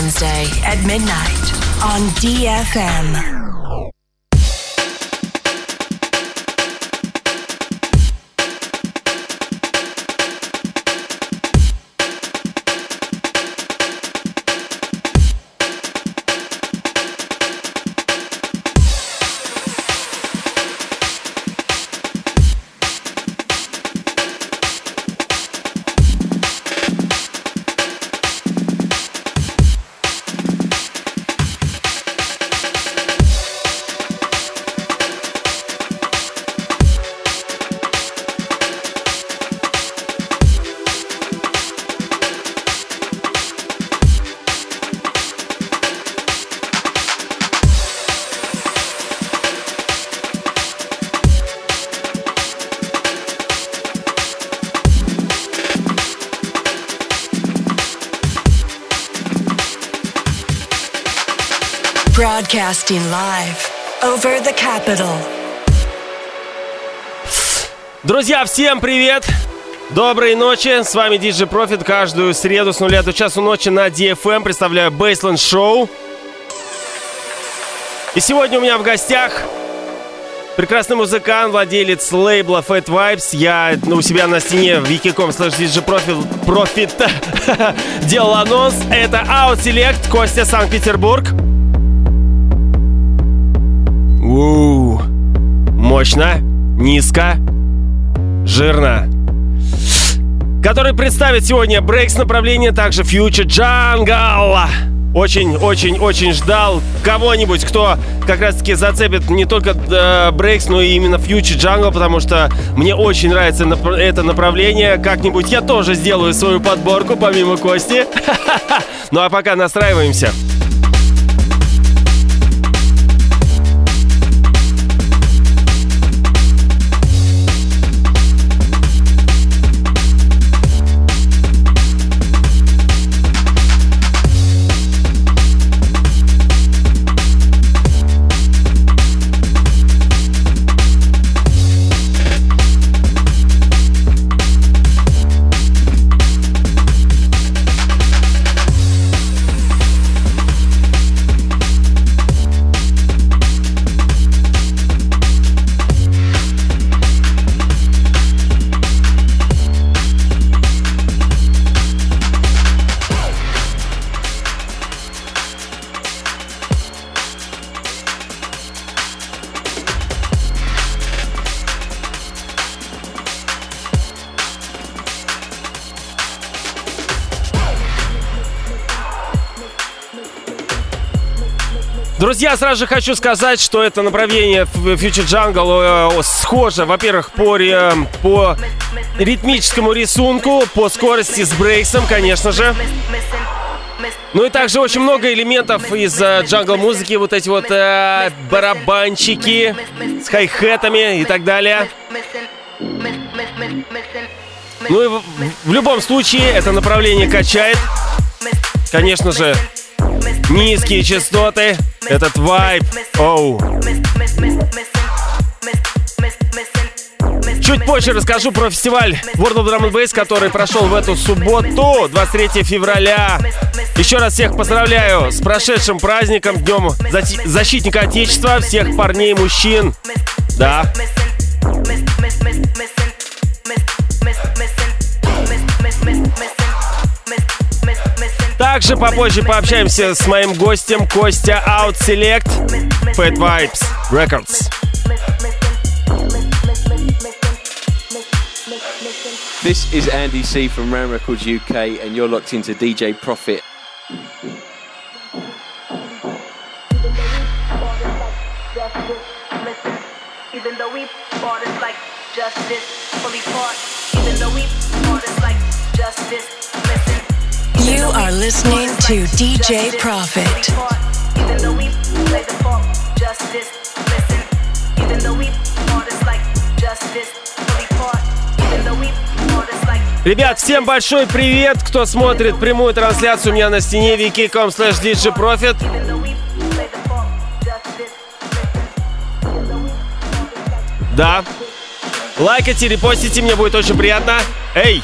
Wednesday. at midnight on DFM. Broadcasting live over the capital. Друзья, всем привет! Доброй ночи, с вами DJ Profit. Каждую среду с нуля до часу ночи на DFM представляю Baseline Show. И сегодня у меня в гостях прекрасный музыкант, владелец лейбла Fat Vibes. Я ну, у себя на стене в wiki.com slash DJ Profit, Profit делал анонс. Это Out Select, Костя, Санкт-Петербург. Уу, мощно, низко, жирно. Который представит сегодня брейкс направление, также Future Jungle. Очень-очень-очень ждал кого-нибудь, кто как раз-таки зацепит не только э, брейкс, но и именно Future Jungle, потому что мне очень нравится нап- это направление. Как-нибудь я тоже сделаю свою подборку, помимо Кости. Ну а пока настраиваемся. Друзья, сразу же хочу сказать, что это направление Future Jungle э, схоже, во-первых, по, ре- по ритмическому рисунку, по скорости с брейксом, конечно же. Ну и также очень много элементов из э, джангл музыки, вот эти вот э, барабанчики с хай-хетами и так далее. Ну и в, в любом случае это направление качает. Конечно же, низкие частоты, этот вайб, оу. Чуть позже расскажу про фестиваль World of Drum and Bass, который прошел в эту субботу, 23 февраля. Еще раз всех поздравляю с прошедшим праздником, Днем Защи- Защитника Отечества, всех парней, мужчин. Да. Также попозже пообщаемся с моим гостем Костя Out Select Fat Vibes Records. This is Andy C from Ram Records UK, and you're locked into DJ Profit. Even though we artists like justice, fully part. You are listening to DJ Profit. Even though we play the funk, justice, listen. Even though we artists like justice, fully part. Even though we artists like Ребят, всем большой привет, кто смотрит прямую трансляцию у меня на стене wiki.com slash digiprofit. Да. Лайкайте, репостите, мне будет очень приятно. Эй!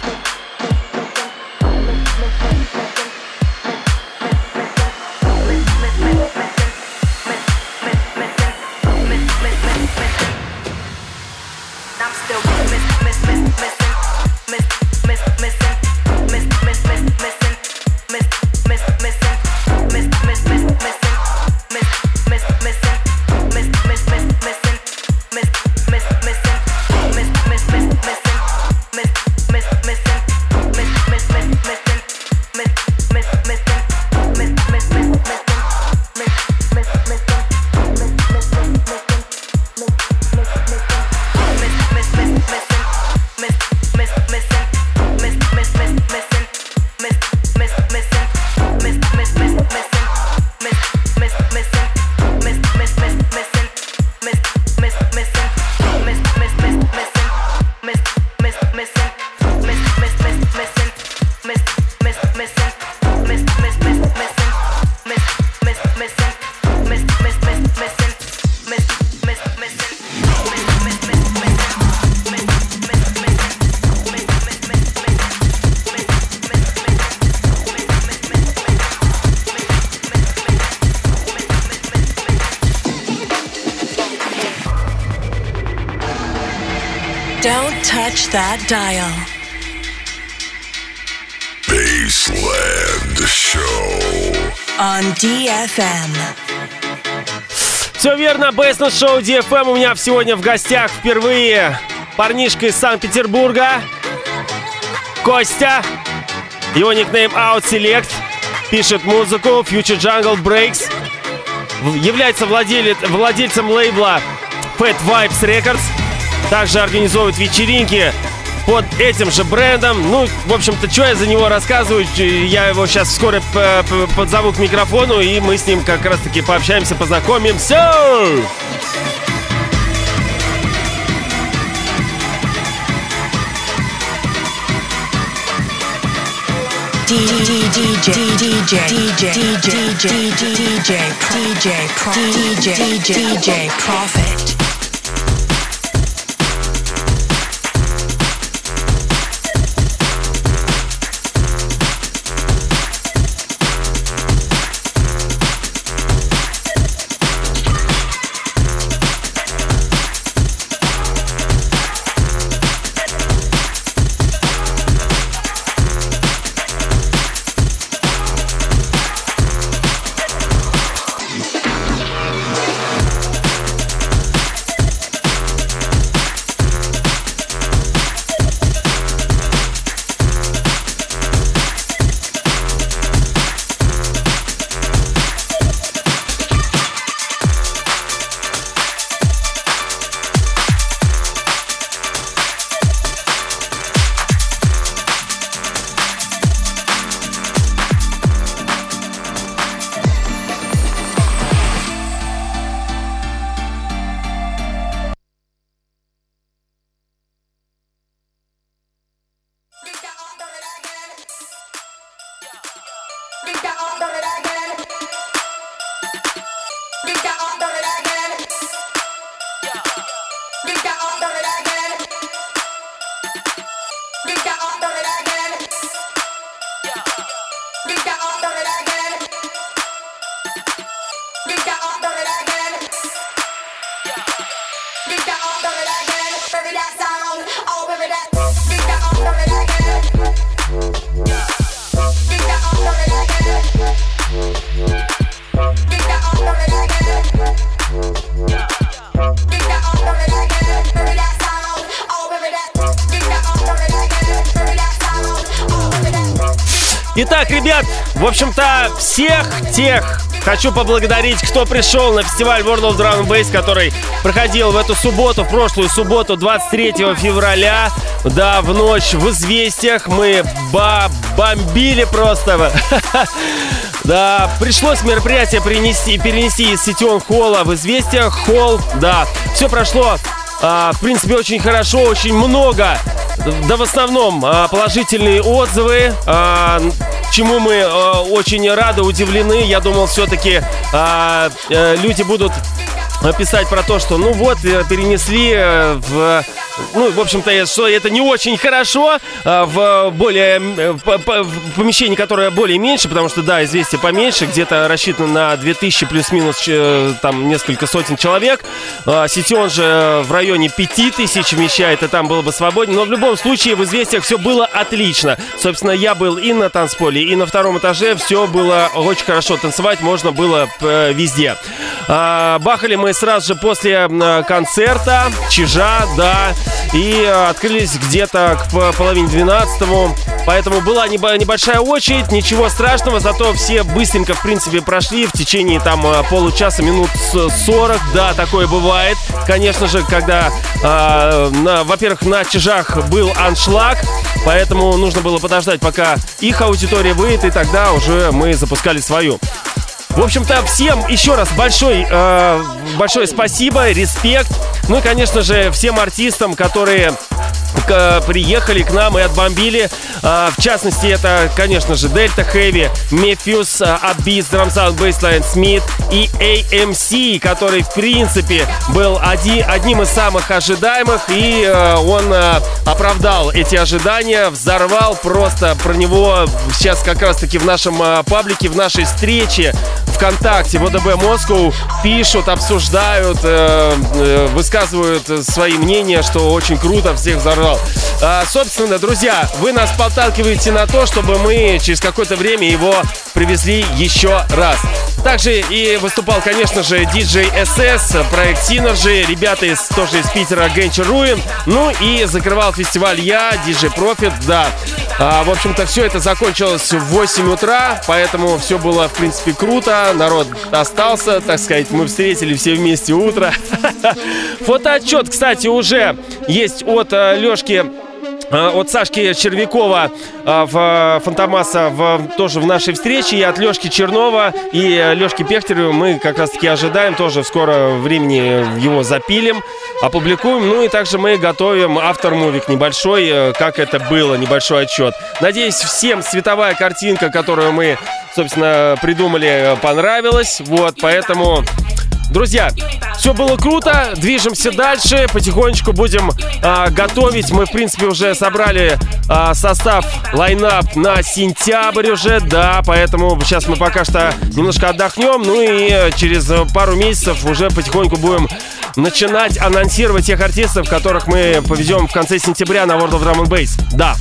Dial. Baseland Show. On DFM. Все верно, Бейсна Шоу DFM у меня сегодня в гостях впервые парнишка из Санкт-Петербурга, Костя, его никнейм Out Select, пишет музыку, Future Jungle Breaks, является владелец, владельцем лейбла Fat Vibes Records, также организовывает вечеринки под этим же брендом. Ну, в общем-то, что я за него рассказываю, я его сейчас вскоре подзову к микрофону, и мы с ним как раз-таки пообщаемся, познакомимся. DJ DJ get the Итак, ребят, в общем-то, всех тех хочу поблагодарить, кто пришел на фестиваль World of Drum and который проходил в эту субботу, в прошлую субботу, 23 февраля. Да, в ночь в «Известиях» мы ба бомбили просто. Да, пришлось мероприятие принести, перенести из Ситион Холла в «Известиях» холл. Да, все прошло а, в принципе, очень хорошо, очень много. Да в основном а, положительные отзывы, а, чему мы а, очень рады, удивлены. Я думал, все-таки а, э, люди будут писать про то, что ну вот э, перенесли э, в ну, в общем-то, что это не очень хорошо а, в более э, в помещении, которое более меньше, потому что, да, известие поменьше, где-то рассчитано на 2000 плюс-минус э, там несколько сотен человек. А, Сетион же в районе 5000 вмещает, и там было бы свободнее. Но в любом случае в известиях все было отлично. Собственно, я был и на танцполе, и на втором этаже. Все было очень хорошо. Танцевать можно было э, везде. А, Бахали мы сразу же после концерта Чижа, да, и э, открылись где-то к половине двенадцатому. Поэтому была небо- небольшая очередь, ничего страшного, зато все быстренько, в принципе, прошли в течение там э, получаса, минут с- 40. Да, такое бывает. Конечно же, когда, э, на- во-первых, на Чижах был аншлаг, поэтому нужно было подождать, пока их аудитория выйдет, и тогда уже мы запускали свою. В общем-то, всем еще раз большой, э, большое спасибо, респект. Ну и, конечно же, всем артистам, которые к- приехали к нам и отбомбили. А, в частности, это, конечно же, Delta Heavy, Мефьюз, Abyss, Drum Sound Bassline, Smith и AMC, который, в принципе, был оди- одним из самых ожидаемых, и э, он э, оправдал эти ожидания, взорвал просто про него сейчас как раз-таки в нашем э, паблике, в нашей встрече ВКонтакте, ВДБ Москву пишут, обсуждают, э, э, высказывают свои мнения, что очень круто, всех взорвал. А, собственно, друзья, вы нас подталкиваете на то, чтобы мы через какое-то время его привезли еще раз. Также и выступал, конечно же, DJ SS, проект Synergy, ребята из, тоже из Питера, Генчи Руин. Ну и закрывал фестиваль я, DJ Profit, да. А, в общем-то, все это закончилось в 8 утра, поэтому все было, в принципе, круто. Народ остался, так сказать, мы встретили все вместе утро. Фотоотчет, кстати, уже есть от Лешки а, от Сашки Червякова а, в Фантомаса в, тоже в нашей встрече и от Лешки Чернова и Лешки Пехтерева мы как раз таки ожидаем тоже в скоро времени его запилим, опубликуем. Ну и также мы готовим автор-мувик небольшой, э, как это было, небольшой отчет. Надеюсь, всем световая картинка, которую мы, собственно, придумали, э, понравилась. Вот, поэтому... Друзья, все было круто, движемся дальше, потихонечку будем а, готовить. Мы, в принципе, уже собрали а, состав, лайнап на сентябрь уже, да, поэтому сейчас мы пока что немножко отдохнем, ну и через пару месяцев уже потихоньку будем начинать анонсировать тех артистов, которых мы повезем в конце сентября на World of Drum and Bass. Да.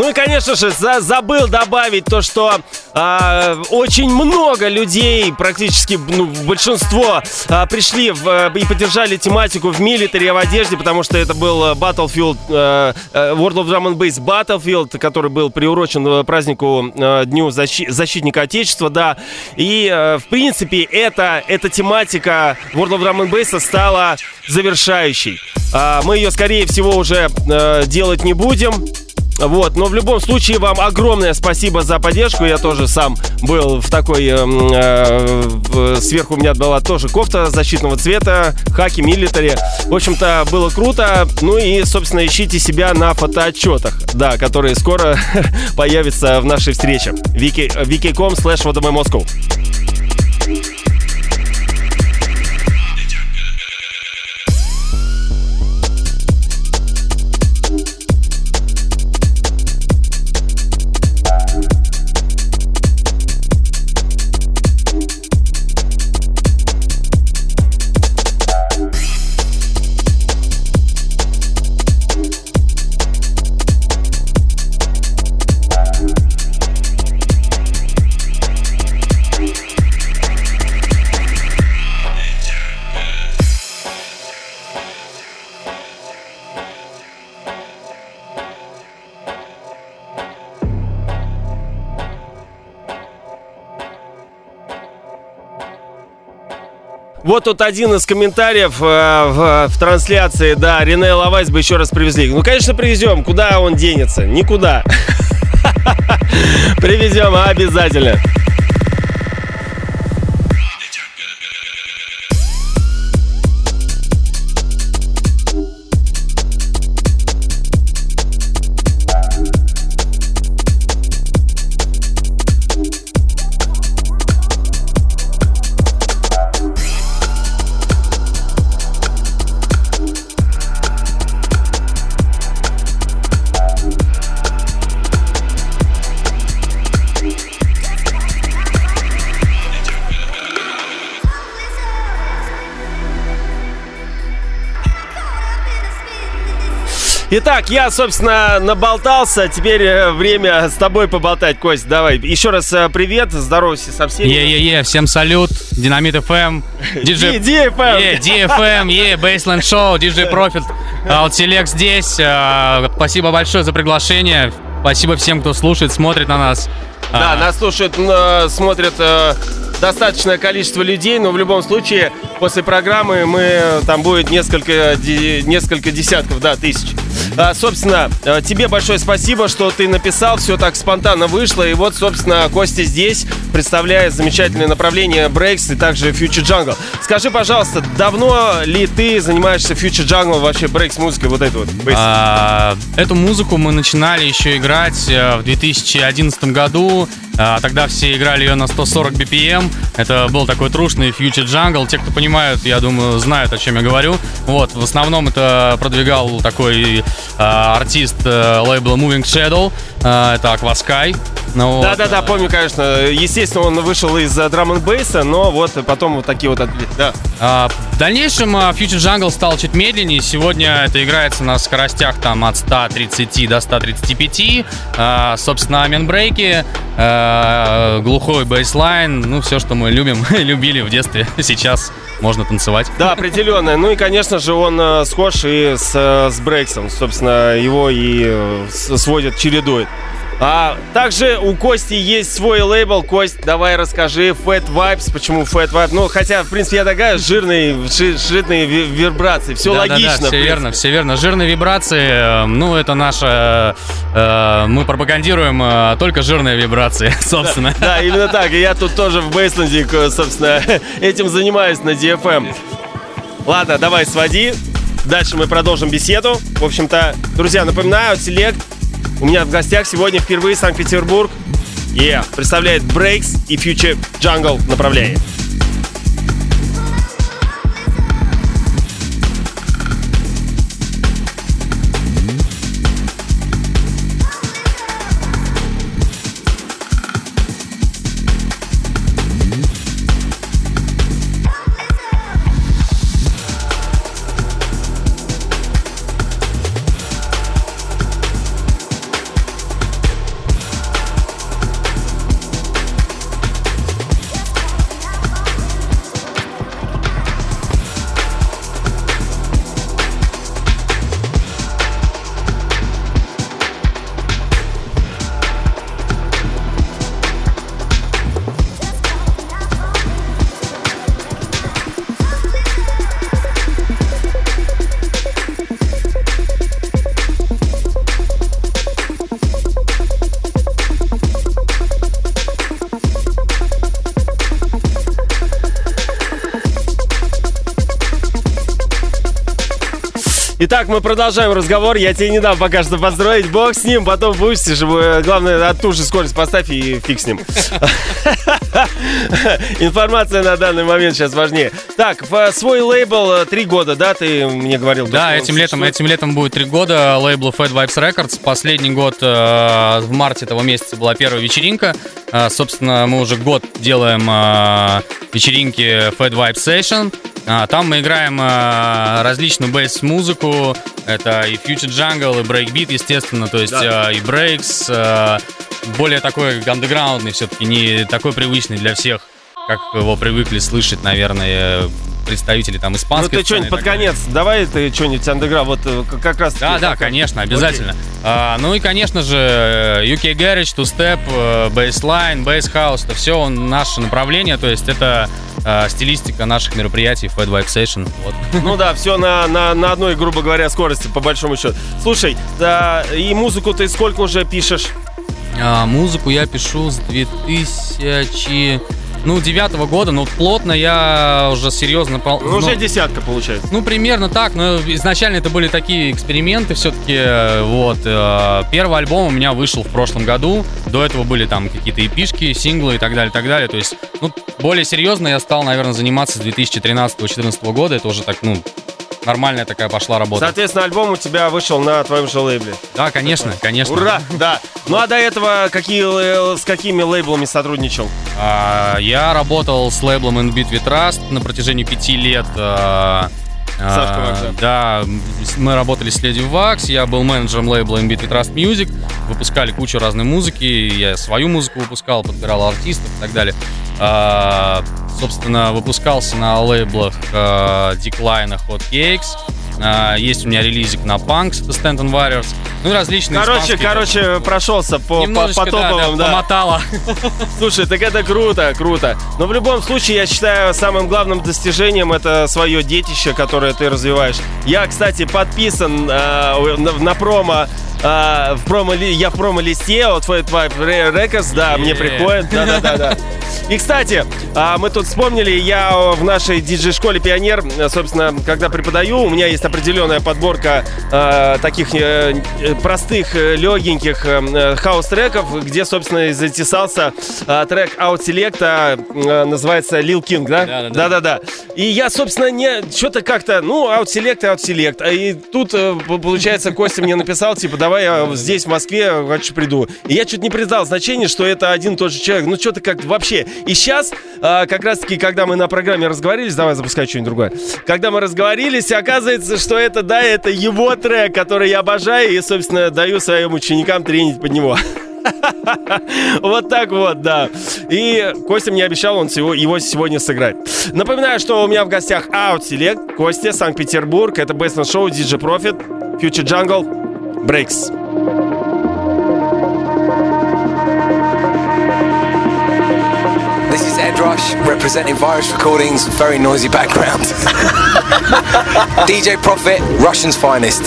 Ну и, конечно же, за- забыл добавить то, что а, очень много людей, практически ну, большинство, а, пришли в, э, и поддержали тематику в милитаре в одежде, потому что это был э, Battlefield, э, э, World of Drum and Bass Battlefield, который был приурочен э, празднику э, Дню защи- Защитника Отечества, да. И, э, в принципе, это, эта тематика World of Drum and Bass стала завершающей. А, мы ее, скорее всего, уже э, делать не будем. Вот, но в любом случае вам огромное спасибо за поддержку. Я тоже сам был в такой... эм, э, в- сверху у меня была тоже кофта защитного цвета, хаки, милитари. В общем-то, было круто. Ну и, собственно, ищите себя на фотоотчетах, да, которые скоро появятся в нашей встрече. Wiki- wiki.com slash Вот тут один из комментариев э, в, в трансляции, да, Рене Лавайс бы еще раз привезли. Ну, конечно, привезем. Куда он денется? Никуда. Привезем обязательно. Итак, я, собственно, наболтался. Теперь э, время с тобой поболтать, Кость. Давай. Еще раз э, привет, здоровайся со всеми. Е-е-е, всем салют, Динамит FM, диджей... DFM. Е, DFM, е, Baseline Show, диджей Профит, Селек здесь. А, Спасибо большое за приглашение. Спасибо всем, кто слушает, смотрит на нас. Да, А, нас слушают, э, смотрят достаточное количество людей, но в любом случае после программы мы там будет несколько, несколько десятков, да, тысяч. А, собственно, э, тебе большое спасибо, что ты написал, все так спонтанно вышло, и вот, собственно, Костя здесь представляет замечательное направление Breaks и также Future Jungle. Скажи, пожалуйста, давно ли ты занимаешься Future Jungle, вообще Breaks музыкой, вот это вот? а, Эту музыку мы начинали еще играть э, в 2011 году. А, Тогда все играли ее на 140 BPM. Это был такой трушный Future Jungle. Те, кто понимают, я думаю, знают, о чем я говорю. Вот, в основном это продвигал такой а, артист э, лейбла Moving Shadow. А, Это Aquasky. Ну, вот. Да-да-да, помню, конечно. Естественно, он вышел из драм н бейса, но вот потом вот такие вот отвлечения. Да. А, В дальнейшем а, Future Jungle стал чуть медленнее. Сегодня это играется на скоростях там от 130 до 135. А, Собственно, менбрейки, а, глухой бейслайн, ну все, что мы любим, любили в детстве. Сейчас можно танцевать. Да, определенно. Ну и, конечно же, он э, схож и с, э, с Брейксом. Собственно, его и э, сводят, чередует. А также у Кости есть свой лейбл. Кость, давай расскажи. Fat Vibes. Почему Fat Vibes? Ну, хотя, в принципе, я догадываюсь, жирные, жи- жирные ви- вибрации. Все Да-да-да, логично. в все принципе. верно, все верно. Жирные вибрации, э, ну это наша, э, мы пропагандируем э, только жирные вибрации, собственно. Да, именно так. И я тут тоже в Бейсленде, собственно, этим занимаюсь на DFM. Ладно, давай своди. Дальше мы продолжим беседу. В общем-то, друзья, напоминаю, Селект у меня в гостях сегодня впервые Санкт-Петербург. Yeah, представляет Breaks и Future Jungle направление. Итак, мы продолжаем разговор. Я тебе не дам пока что построить. Бог с ним, потом выпустишь. э, Главное, от ту же скорость поставь и фиг с ним. Информация на данный момент сейчас важнее. Так, свой лейбл э, три года, да, ты мне говорил? Да, этим летом, этим летом будет три года лейблу Fat Vibes Records. Последний год э, в марте этого месяца была первая вечеринка. Собственно, мы уже год делаем вечеринки Fat Vibes Session. А, там мы играем э, различную бейс-музыку. Это и Future Jungle, и Breakbeat, естественно. То есть Да. э, и Breaks. э, более такой андеграундный все-таки, не такой привычный для всех, как его привыкли слышать, наверное, представители там Ну испанской ты сцены что-нибудь под далее. конец, давай ты что-нибудь андеграунд, вот э, как раз... Да, да, конечно, обязательно. А, ну и, конечно же, э, UK Garage, Two Step, э, Bassline, Bass House, это все наше направление, то есть это э, стилистика наших мероприятий Fat Vibe Session. Вот. Ну да, все на, на, на одной, грубо говоря, скорости, по большому счету. Слушай, да, и музыку ты сколько уже пишешь? А, музыку я пишу с 2000... Ну, девятого года, но плотно я уже серьезно... Ну, уже ну, десятка получается. Ну, примерно так, но изначально это были такие эксперименты все-таки, вот. э, Первый альбом у меня вышел в прошлом году, до этого были там какие-то эпишки, синглы и так далее, так далее, то есть, ну, более серьезно я стал, наверное, заниматься с 2013-2014 года, это уже так, ну, нормальная такая пошла работа. Соответственно, альбом у тебя вышел на твоем же лейбле. Да, конечно, конечно. Ура, да. Ну а до этого какие, с какими лейблами сотрудничал? А, Я работал с лейблом In Beat with Trust на протяжении пяти лет. а, Сашка Вакса. Да, мы работали с Lady Wax, я был менеджером лейбла with Trust Music, выпускали кучу разной музыки, я свою музыку выпускал, подбирал артистов и так далее. А, Собственно, выпускался на лейблах а, Decline, Hot Cakes, а, есть у меня релизик на Punks, and Warriors, ну и различные Короче, короче, прошелся по, по, по да, да, топовым, да. помотало. Слушай, так это круто, круто. Но в любом случае, я считаю, самым главным достижением это свое детище, которое ты развиваешь. Я, кстати, подписан э, на, на промо. э, в промо я в промо-листе от Fat Vibe Records, да, мне Е. приходит. Да, да, да, да. И, кстати, а, мы тут вспомнили, я в нашей диджей-школе «Пионер», э, собственно, когда преподаю, у меня есть определенная подборка э, таких э, э, простых, э, легеньких э, хаус-треков, где, собственно, и затесался э, трек Out Select, э, называется Lil King, да? Да-да-да. И я, собственно, не что-то как-то, ну, Out Select, Out Select. И тут, э, получается, Костя мне написал, типа, давай я здесь, в Москве, хочу приду. И я чуть не придал значение, что это один и тот же человек. Ну, что-то как вообще. И сейчас, как раз-таки, когда мы на программе разговорились, давай запускай что-нибудь другое. Когда мы разговорились, оказывается, что это, да, это его трек, который я обожаю, и, собственно, даю своим ученикам тренить под него. Вот так вот, да. И Костя мне обещал, он его сегодня сыграет. Напоминаю, что у меня в гостях Out Костя, Санкт-Петербург. Это Бейсмен Шоу, DJ Profit, Future Jungle, Breaks. This is Ed Rush representing Virus Recordings, very noisy background. DJ Profit, Russian's finest.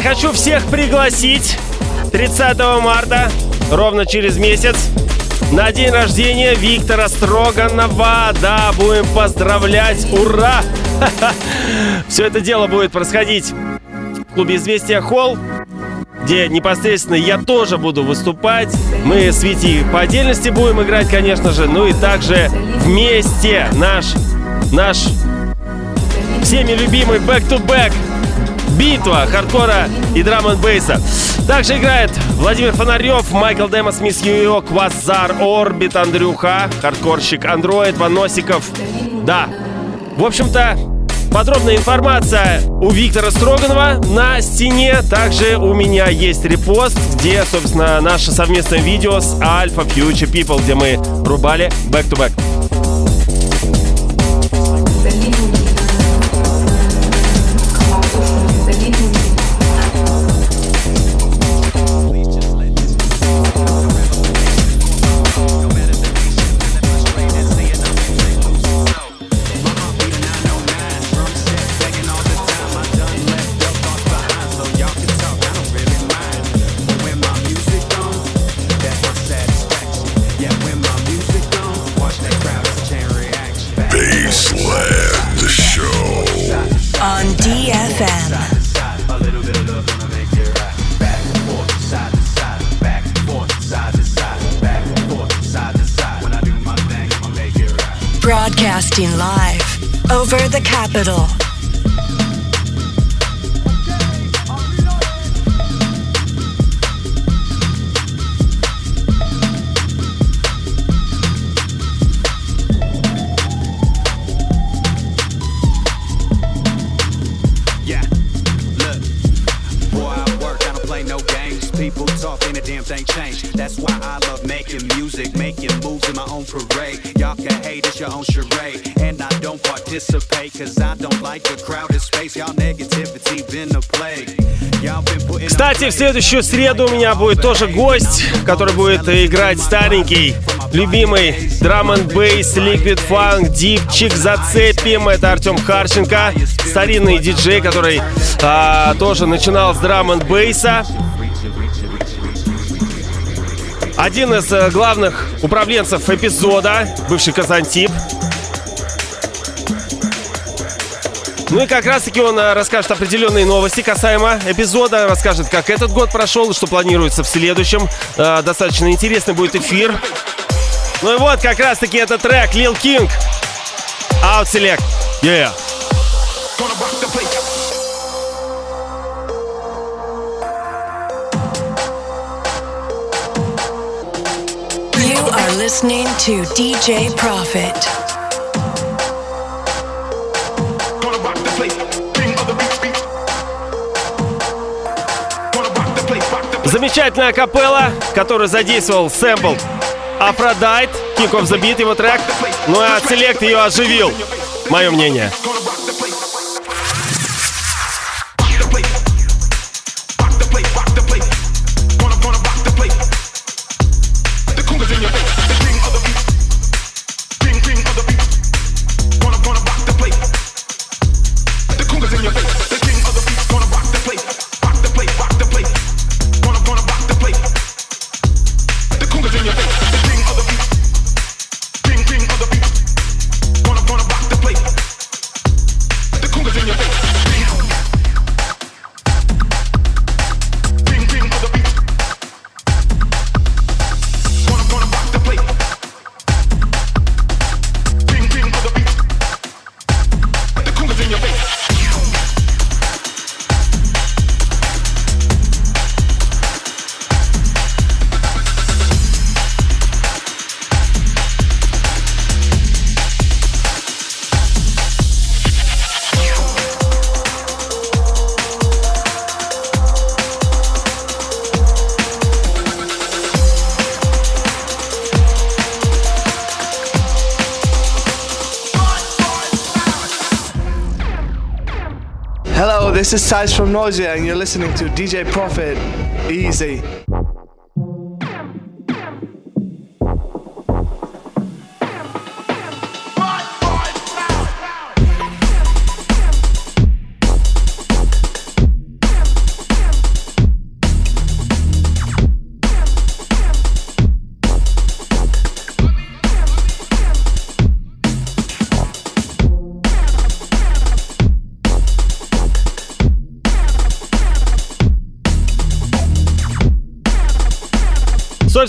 Ребят, хочу всех пригласить 30 марта, ровно через месяц, на день рождения Виктора Строганова. Да, будем поздравлять. Ура! Все это дело будет происходить в клубе «Известия Холл», где непосредственно я тоже буду выступать. Мы с Витей по отдельности будем играть, конечно же, ну и также вместе наш наш всеми любимый back-to-back битва хардкора и драм н бейса. Также играет Владимир Фонарев, Майкл Демос, Мисс Нью-Йорк, Квазар, Орбит, Андрюха, хардкорщик Андроид, Ваносиков. Да. В общем-то, подробная информация у Виктора Строганова на стене. Также у меня есть репост, где, собственно, наше совместное видео с Alpha Future People, где мы рубали back-to-back. Baseland следующую среду у меня будет тоже гость, который будет играть старенький, любимый драм н бейс, ликвид фанк, дипчик, зацепим. Это Артем Харченко, старинный диджей, который а, тоже начинал с драм н бейса. Один из э, главных управленцев эпизода, бывший Казантип. Ну и как раз таки он э, расскажет определенные новости касаемо эпизода, расскажет, как этот год прошел что планируется в следующем. Э, Достаточно интересный будет эфир. Ну и вот как раз таки этот трек Lil King. Out Select. Yeah. You are listening to DJ Profit. Замечательная капелла, которую задействовал сэмпл Aphrodite, King of the Beat, его трек. Ну а Select ее оживил. Мое мнение. This is Size from Nausea, and you're listening to DJ Profit. Easy.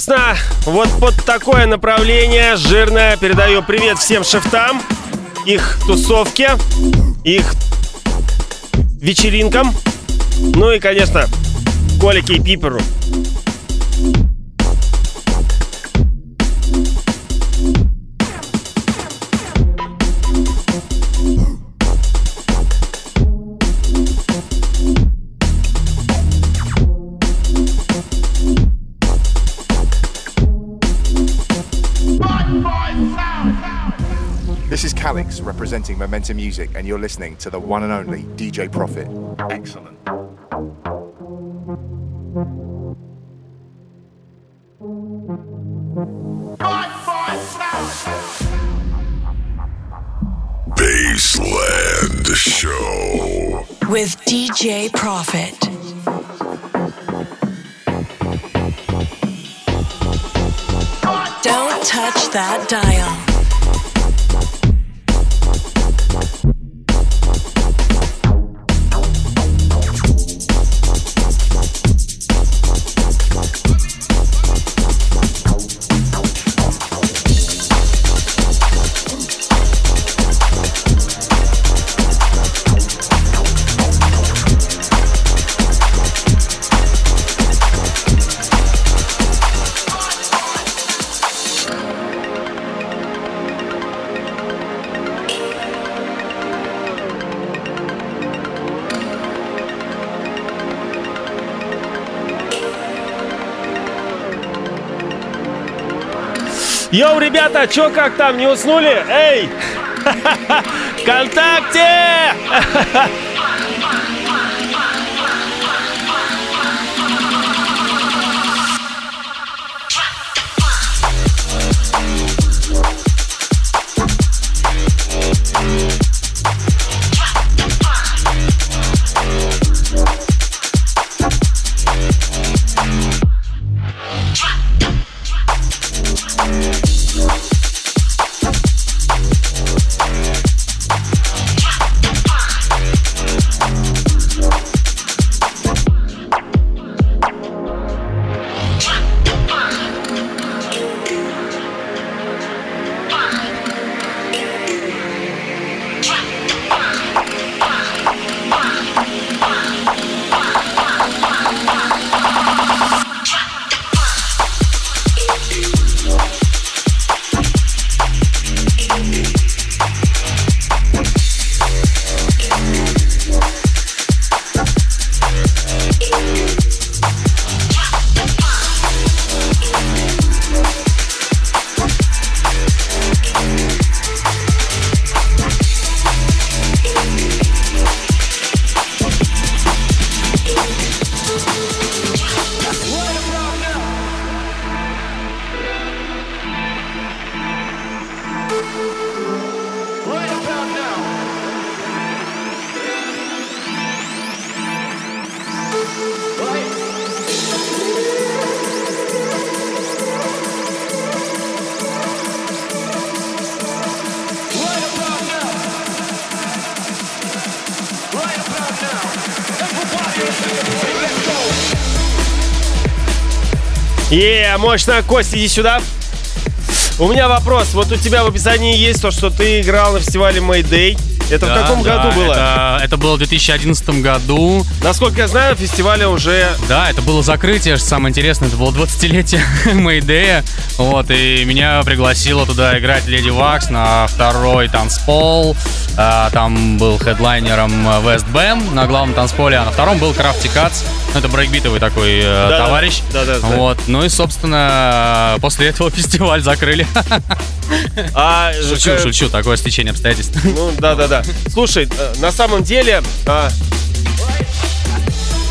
Собственно, вот под такое направление жирное передаю привет всем шефтам. их тусовке, их вечеринкам. Ну и, конечно, Колике и Пиперу. This is Calix representing Momentum Music, and you're listening to the one and only DJ Profit. Excellent. Baseland Show. With DJ Profit. Don't touch that dial. Йоу, ребята, чё, как там, не уснули? Эй! ВКонтакте! Е, мощно, Кость, иди сюда. У меня вопрос. Вот у тебя в описании есть то, что ты играл на фестивале Mayday. Это в Да, каком да, году было? Это, это было в 2011 году. Насколько я знаю, фестивале уже... Да, это было закрытие, что самое интересное, это было 20-летие Мэйдея. Вот, и меня пригласила туда играть Леди Вакс на второй танцпол. А, там был хедлайнером West Bam на главном танцполе, а на втором был Крафти Кац. Ну, это брейкбитовый такой э, Да-да. товарищ. Да-да, да. Вот, ну и, собственно, после этого фестиваль закрыли. А, Шучу, шучу, такое стечение обстоятельств. Ну, да-да-да. Слушай, э, на самом деле... а,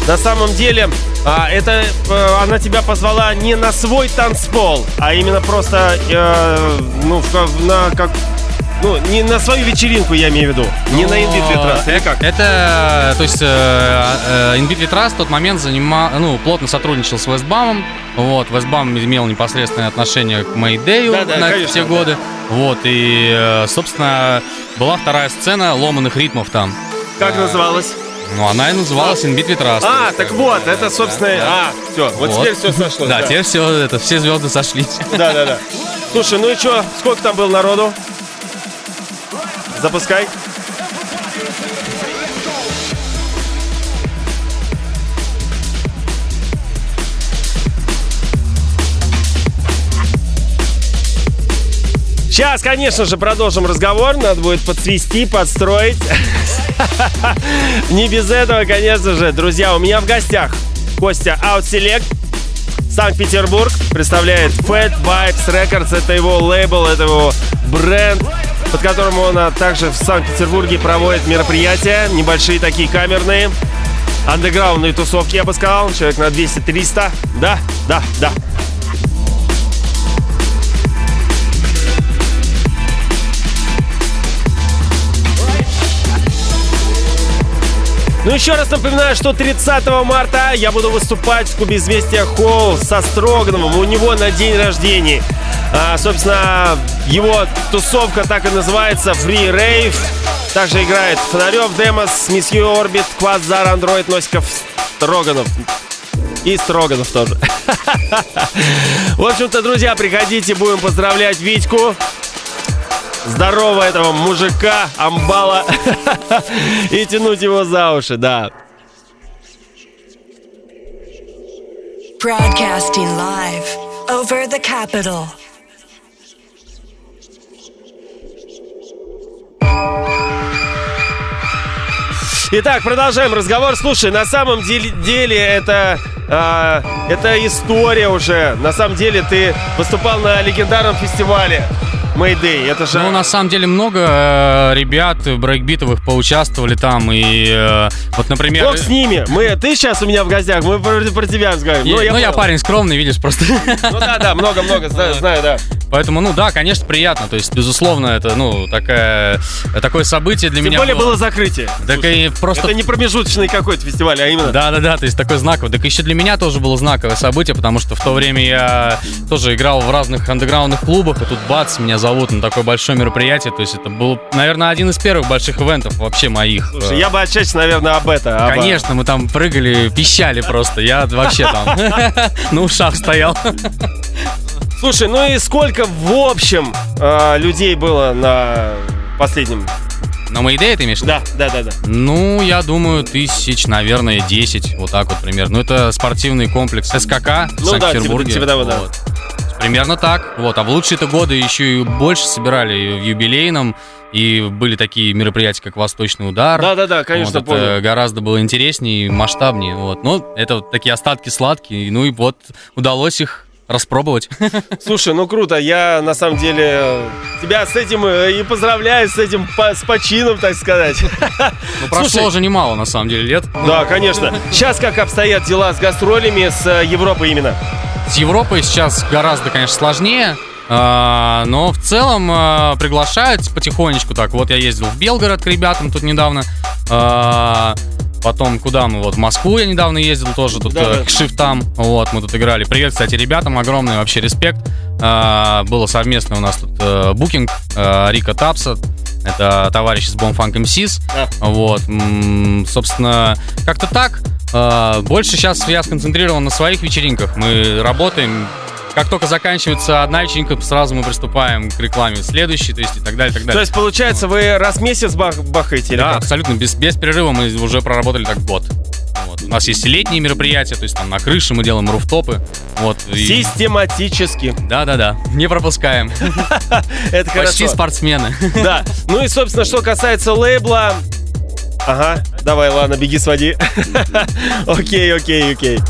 на самом деле, а, это э, она тебя позвала не на свой танцпол, а именно просто, э, ну, в на как, ну, не на свою вечеринку, я имею в виду, не на Инвит Трас, или как? Это, то есть, э, Инбит Витрас в тот момент занимал, ну, плотно сотрудничал с Вестбамом. Вот, Вестбам имел непосредственное отношение к Мэйдею Да-да, на конечно, те да. годы. Вот, и, э, собственно, была вторая сцена ломаных ритмов там. Как называлась? Ну, она и называлась Инбит Витрас. А, так вот, это, собственно, а, все, вот, теперь все сошлось. Да, теперь все, это, все звезды сошлись. Да, да, да. Слушай, ну и что, сколько там было народу? Запускай. Сейчас, конечно же, продолжим разговор. Надо будет подсвести, подстроить. Не без этого, конечно же. Друзья, у меня в гостях Костя Outselect, Санкт-Петербург. Представляет Fat Vibes Records. Это его лейбл, это его бренд, под которым он а, также в Санкт-Петербурге проводит мероприятия. Небольшие такие камерные. Андеграундные тусовки, я бы сказал. Человек на 200-300. Да, да, да. Ну, еще раз напоминаю, что 30 марта я буду выступать в Клубе Известия Холл со Строгановым. У него на день рождения. А, собственно, его тусовка так и называется Free Rave. Также играет Фонарев, Демос, Мисс Ю Орбит, Квазар, Андроид, Носиков, Строганов. И Строганов тоже. В общем-то, друзья, приходите, будем поздравлять Витьку здорового этого мужика, амбала, и тянуть его за уши, да. Broadcasting live over the capital. Итак, продолжаем разговор. Слушай, на самом деле, деле это, а, это история уже. На самом деле ты выступал на легендарном фестивале Mayday. Это же... Ну, на самом деле, много э, ребят брейкбитовых поучаствовали там. И э, вот, например... Бог с ними. Мы, ты сейчас у меня в гостях, мы про, про тебя разговариваем. Ну, я, ну, я парень скромный, видишь, просто. Ну да, да, много-много, знаю, знаю, да. Поэтому, ну да, конечно, приятно. То есть, безусловно, это, ну, такая, такое событие для Тем меня более было закрытие. Так и просто... Это не промежуточный какой-то фестиваль, а именно... Да, да, да, то есть такой знаковый. Так еще для меня тоже было знаковое событие, потому что в то время я тоже играл в разных андеграундных клубах, и тут бац, меня зовут на такое большое мероприятие. То есть это был, наверное, один из первых больших ивентов вообще моих. Слушай, я бы отчасти, наверное, об это. об- Конечно, мы там прыгали, пищали просто. Я вообще там на ушах стоял. Слушай, ну и сколько в общем э, людей было на последнем? На Мэйдэй ты имеешь? Да, да, да, да. Ну, я думаю, тысяч, наверное, 10, вот так вот примерно. Ну, это спортивный комплекс СКК в Ну да, Санкт-Петербурге. типа- типа того, да. Вот. Примерно так. Вот. А в лучшие-то годы еще и больше собирали и в юбилейном. И были такие мероприятия, как «Восточный удар». Да-да-да, конечно, Вот, помню. это гораздо было интереснее и масштабнее. Вот. Но это вот такие остатки сладкие. Ну и вот удалось их распробовать. Слушай, ну круто, я на самом деле тебя с этим э, и поздравляю, с этим, по- с почином, так сказать. Ну, прошло уже немало, на самом деле, лет. Да, конечно. Сейчас как обстоят дела с гастролями с э, Европой именно? С Европой сейчас гораздо, конечно, сложнее. а, Но в целом а, приглашают потихонечку. Так, вот я ездил в Белгород к ребятам тут недавно. а, Потом куда мы? Вот в Москву я недавно ездил тоже тут Да, э, да. к шифтам. Вот, мы тут играли. Привет, кстати, ребятам, огромный вообще респект. А, Было совместно у нас тут э, букинг э, Рика Тапса. Это товарищ из Bomb Funk MCs. Вот, м, собственно, как-то так. А, Больше сейчас я сконцентрирован на своих вечеринках. Мы работаем. Как только заканчивается одна вечеринка, сразу мы приступаем к рекламе следующей, то есть и так далее, и так далее. То есть, получается, вы раз в месяц бах- бахаете или да, как? абсолютно. Без, без перерыва мы уже проработали так год. Вот. У нас есть и летние мероприятия, то есть там на крыше мы делаем руфтопы. Вот. и- Систематически. Да-да-да, не пропускаем. Это Почти хорошо. спортсмены. Да. Ну и, собственно, что касается лейбла... Ага, давай, ладно, беги, своди. Окей, окей, окей.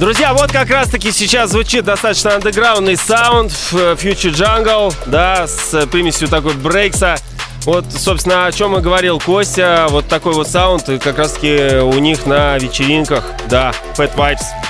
Друзья, вот как раз-таки сейчас звучит достаточно андеграундный саунд э, Future Jungle, да, с примесью такой брейкса. Вот, собственно, о чем и говорил Костя, вот такой вот саунд, как раз-таки у них на вечеринках, да, Fat Vibes.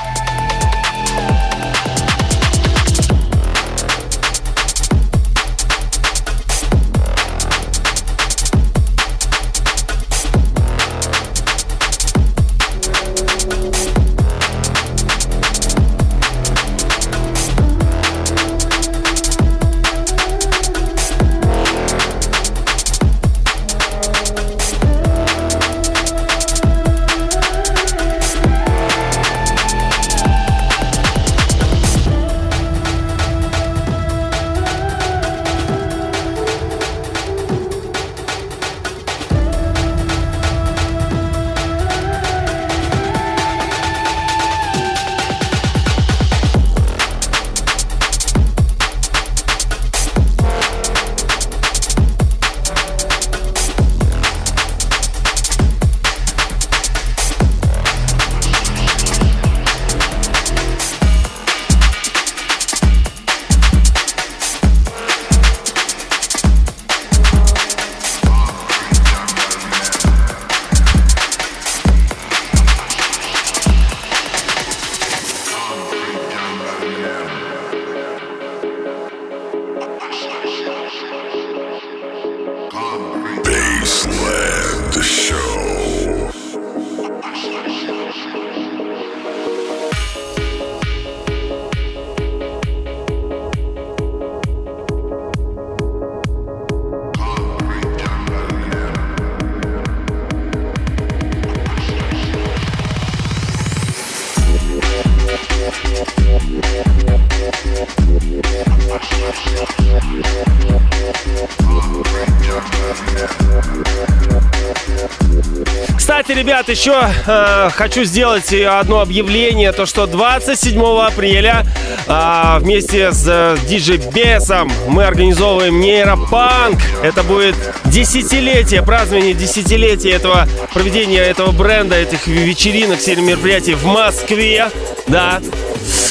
Ребят, еще э, хочу сделать одно объявление, то что 27 апреля э, вместе с э, диджей Бесом мы организовываем Neuropunk. Это будет десятилетие, празднование десятилетия этого проведения этого бренда, этих вечеринок, серии мероприятий в Москве. Да.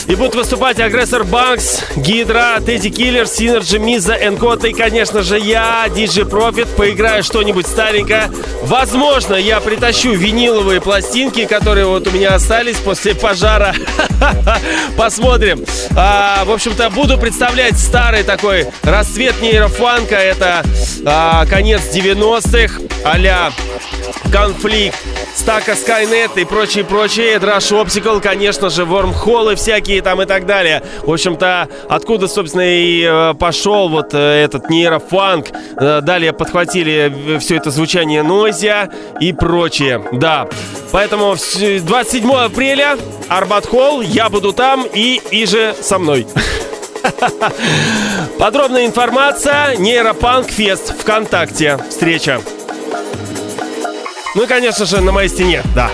И будут выступать Aggressor Bunx, Gydra, Teddy Killerz, Synergy, Миза, Энкота и, конечно же, я, DJ Profit, поиграю что-нибудь старенькое. Возможно, я притащу виниловые пластинки, которые вот у меня остались после пожара. Посмотрим. А, в общем-то, буду представлять старый такой расцвет нейрофанка. Это а, конец 90-х, а-ля конфликт, стака Skynet и прочее, прочее, Drush Optical, конечно же, вормхолы всякие там и так далее. В общем-то, откуда, собственно, и э, пошел вот э, этот нейрофанк. Э, далее подхватили все это звучание Нойзя и прочее. Да. Поэтому вс- 27 апреля Арбат Холл, я буду там и Иже со мной. Подробная информация Нейропанк Фест ВКонтакте. Встреча. Ну и, конечно же, на моей стене, да.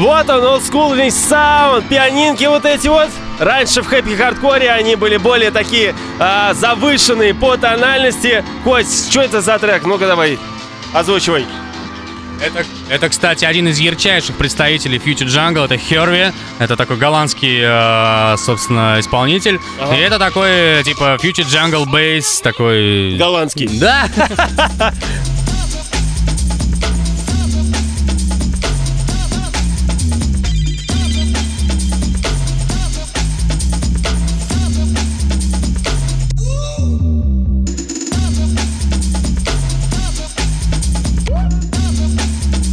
Вот он, олдскульный саунд, пианинки вот эти вот. Раньше в happy hardcore они были более такие а, завышенные по тональности. Кость, что это за трек? Ну-ка давай, озвучивай. Это, это, кстати, один из ярчайших представителей Future Jungle. Это Херви. Это такой голландский, э, собственно, исполнитель. Ага. И это такой, типа, Future Jungle Bass, такой... Голландский. Да.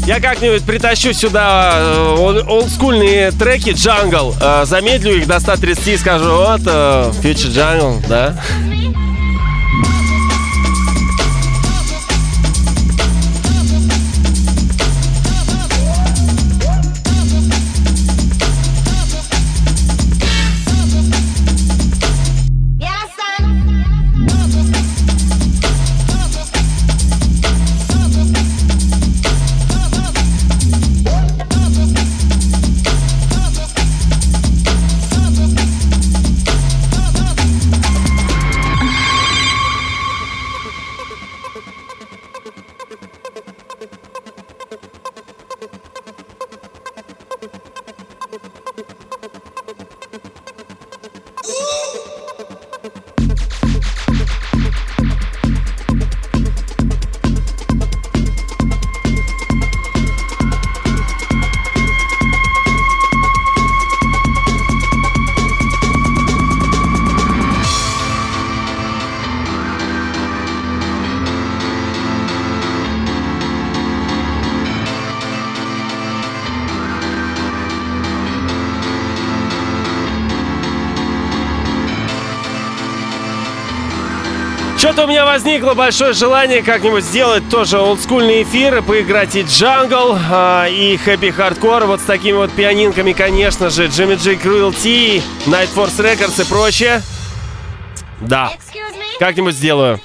Я как-нибудь притащу сюда э, ол- олдскульные треки Jungle, э, замедлю их до 130 и скажу, вот э, Future Jungle, да? Возникло большое желание как-нибудь сделать тоже олдскульный эфир и поиграть и джангл, а, и happy hardcore, вот с такими вот пианинками, конечно же, Jimmy J Cru-L-T, Kniteforce Records и прочее. Да, как-нибудь сделаю.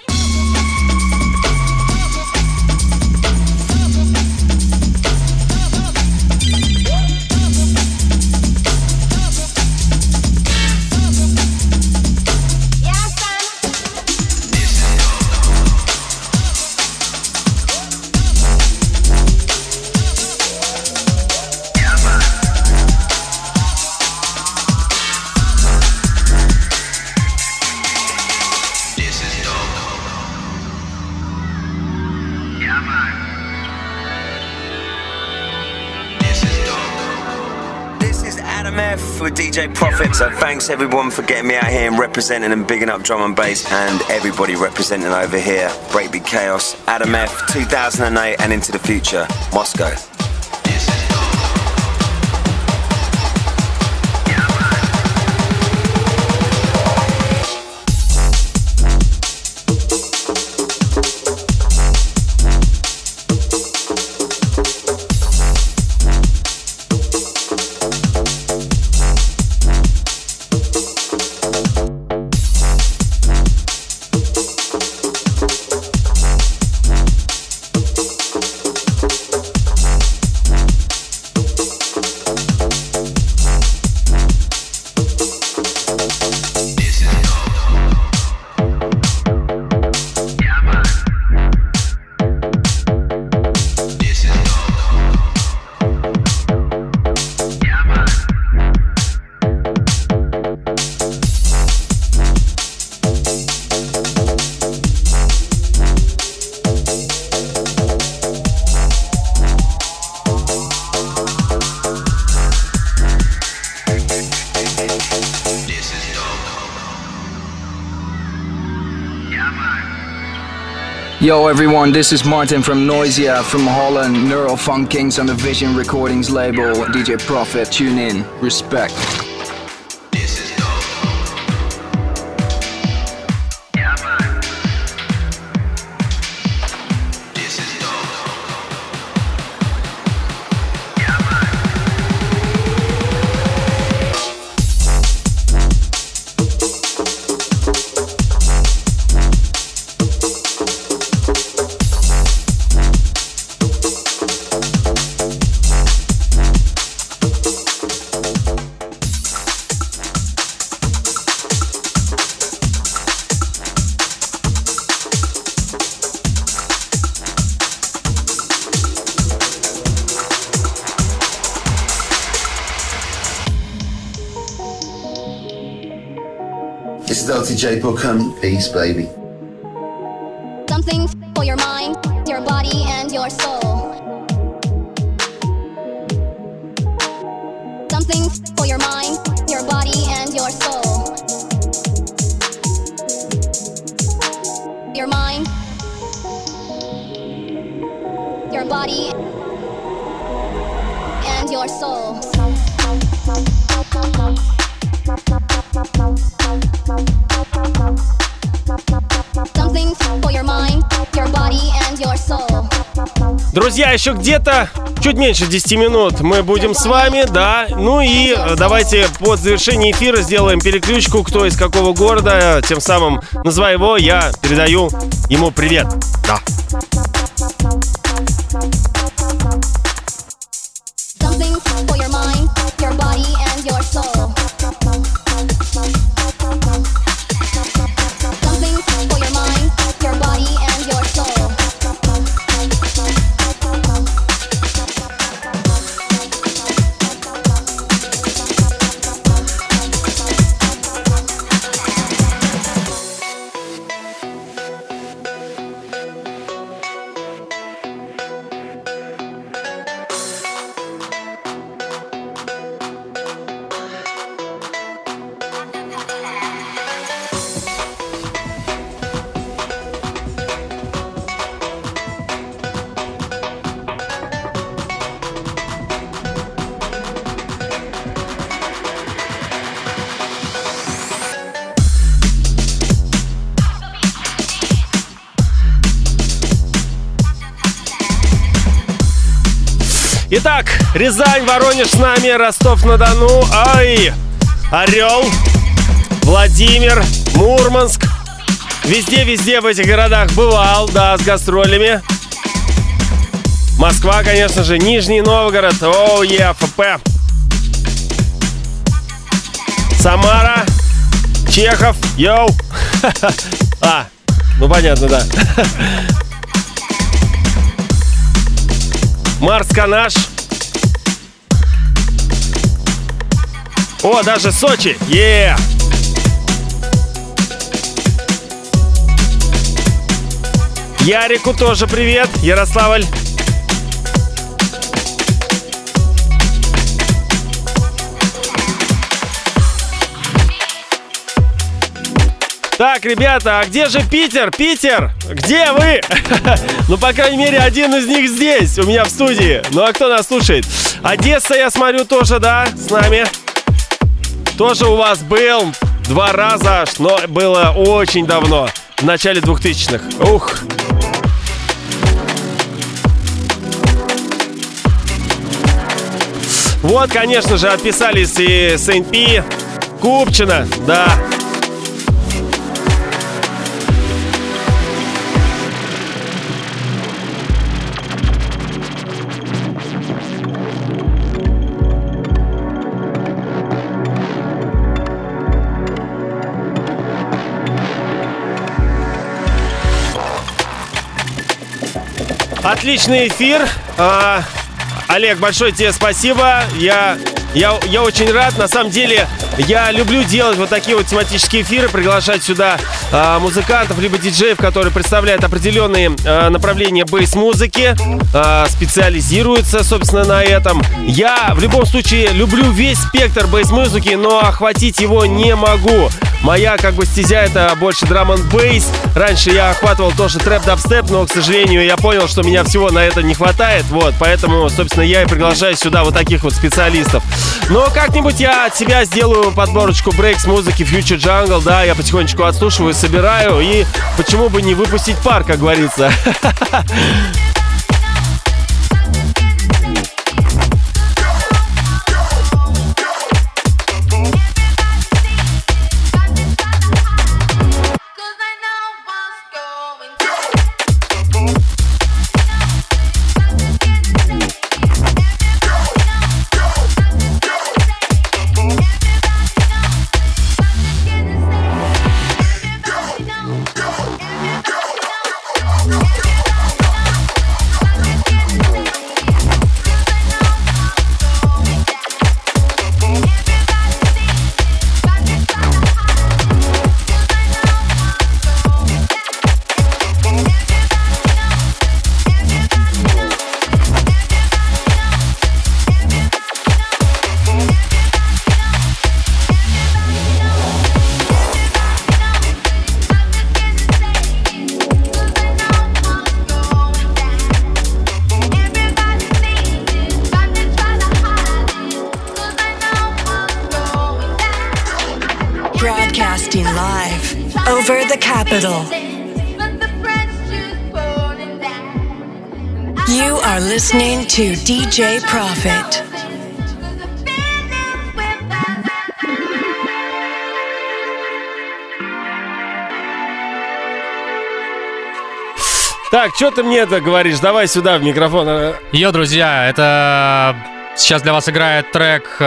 DJ Profit. So uh, thanks everyone for getting me out here and representing and bigging up drum and bass and everybody representing over here. Breakbeat Chaos, Adam F, 2008 and into the future, Moscow. Yo everyone, this is Martin from Noisia from Holland, Neural Funk Kings on the Vision Recordings label, DJ Profit, tune in, respect. This is LTJ Bookham. Peace, baby. Something for your mind, your body, and your soul. Something for your mind, Друзья, еще где-то чуть меньше 10 минут мы будем с вами, да. Ну и э, давайте под завершение эфира сделаем переключку, кто из какого города. Тем самым, называя его, я передаю ему привет. Да. Итак, Рязань, Воронеж с нами, Ростов-на-Дону, ай, Орел, Владимир, Мурманск. Везде-везде в этих городах бывал, да, с гастролями. Москва, конечно же, Нижний Новгород, оу, е, ФП. Самара, Чехов, йоу. А, ну понятно, да. Марс Канаш. О, даже Сочи. Е! Ярику тоже привет. Ярославль. Так, ребята, а где же Питер? Питер, где вы? Ну, по крайней мере, один из них здесь, у меня в студии. Ну, а кто нас слушает? Одесса, я смотрю, тоже, да, с нами. Тоже у вас был два раза аж, но было очень давно, в начале 2000-х. Ух. Вот, конечно же, отписались и СНП, Купчина, да. Отличный эфир. А, Олег, большое тебе спасибо. Я, я, я очень рад. На самом деле, я люблю делать вот такие вот тематические эфиры, приглашать сюда а, музыкантов, либо диджеев, которые представляют определенные а, направления бейс-музыки, а, специализируются, собственно, на этом. Я в любом случае люблю весь спектр бейс-музыки, но охватить его не могу. Моя как бы стезя это больше драм н бейс. Раньше я охватывал тоже трэп дабстеп, но, к сожалению, я понял, что меня всего на это не хватает. Вот, поэтому, собственно, я и приглашаю сюда вот таких вот специалистов. Но как-нибудь я от себя сделаю подборочку брейкс музыки Future Jungle, да, я потихонечку отслушиваю, собираю, и почему бы не выпустить пар, как говорится. over the capital. You are listening to DJ Profit. Так, что ты мне это говоришь? Давай сюда в микрофон. Йо, друзья, это сейчас для вас играет трек э,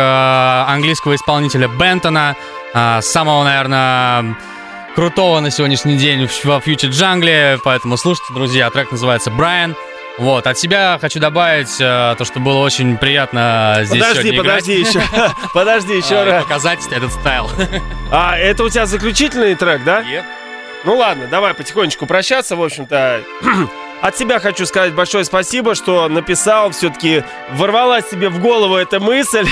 английского исполнителя Бентона, э, самого, наверное, крутого на сегодняшний день в- во Future Jungle, поэтому слушайте, друзья, трек называется «Брайан». Вот, от себя хочу добавить э, то, что было очень приятно здесь Подожди, сегодня подожди играть. еще. Подожди еще А, раз. Показать этот стайл. А, это у тебя заключительный трек, да? Ну ладно, давай потихонечку прощаться, в общем-то. От себя хочу сказать большое спасибо, что написал, все-таки ворвалась тебе в голову эта мысль.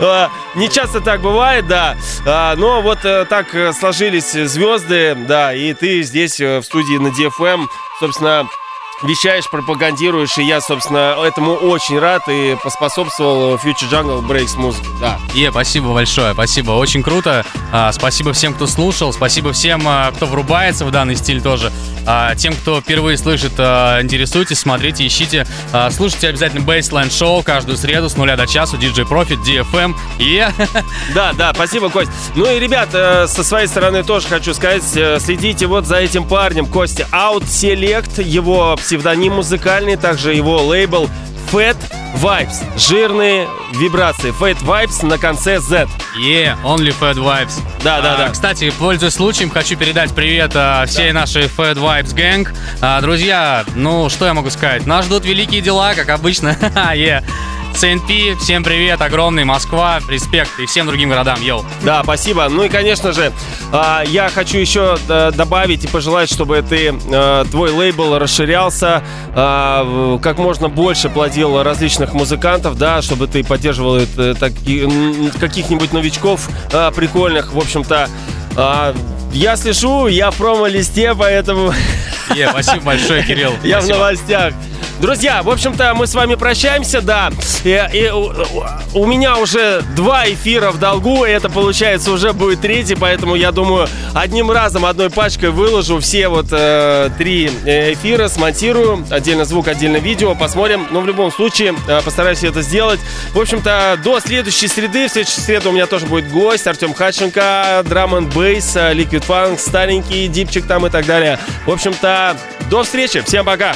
А, Не часто так бывает, да. А, Но вот э, так э, сложились звезды, да, и ты здесь э, в студии на DFM, собственно, вещаешь, пропагандируешь, и я, собственно, этому очень рад и поспособствовал Future Jungle Breaks музыке, да. Е, спасибо большое, спасибо, очень круто. А, спасибо всем, кто слушал, спасибо всем, а, кто врубается в данный стиль тоже. А, тем, кто впервые слышит, а, интересуйтесь, смотрите, ищите. А, слушайте обязательно Baseline Show каждую среду с нуля до часу, DJ Profit, DFM. И Да, да, спасибо, Кость. Ну и, ребят, э, со своей стороны тоже хочу сказать, э, следите вот за этим парнем, Костя. Out Select, его псевдоним музыкальный, также его лейбл Fat Vibes. Жирные вибрации. Fat Vibes на конце Z. Yeah, only Fat Vibes. Да, да, А, да. Кстати, пользуясь случаем, хочу передать привет а, всей нашей Fat Vibes Gang. А, друзья, ну что я могу сказать? Нас ждут великие дела, как обычно. yeah. CNP, всем привет, огромный, Москва, респект и всем другим городам, йоу. Да, спасибо. Ну и, конечно же, а, я хочу еще э, добавить и пожелать, чтобы ты, э, твой лейбл расширялся, а, в- как можно больше плодил различных музыкантов, да, чтобы ты поддерживал э, каких-нибудь новичков а, прикольных. В общем-то, я слежу, я в промо-листе, поэтому... Е, спасибо большое, Кирилл. Я в Спасибо. новостях. Друзья, в общем-то, мы с вами прощаемся, да. И, и у, у меня уже два эфира в долгу, и это, получается, уже будет третий, поэтому я думаю, одним разом, одной пачкой выложу все вот э, три э, эфира, смонтирую, отдельно звук, отдельно видео, посмотрим. Но в любом случае, э, постараюсь это сделать. В общем-то, до следующей среды, в следующей среду у меня тоже будет гость, Артем Хаченко, драм н бейс, Liquid Funk, старенький, дипчик там и так далее. В общем-то, до встречи, всем пока!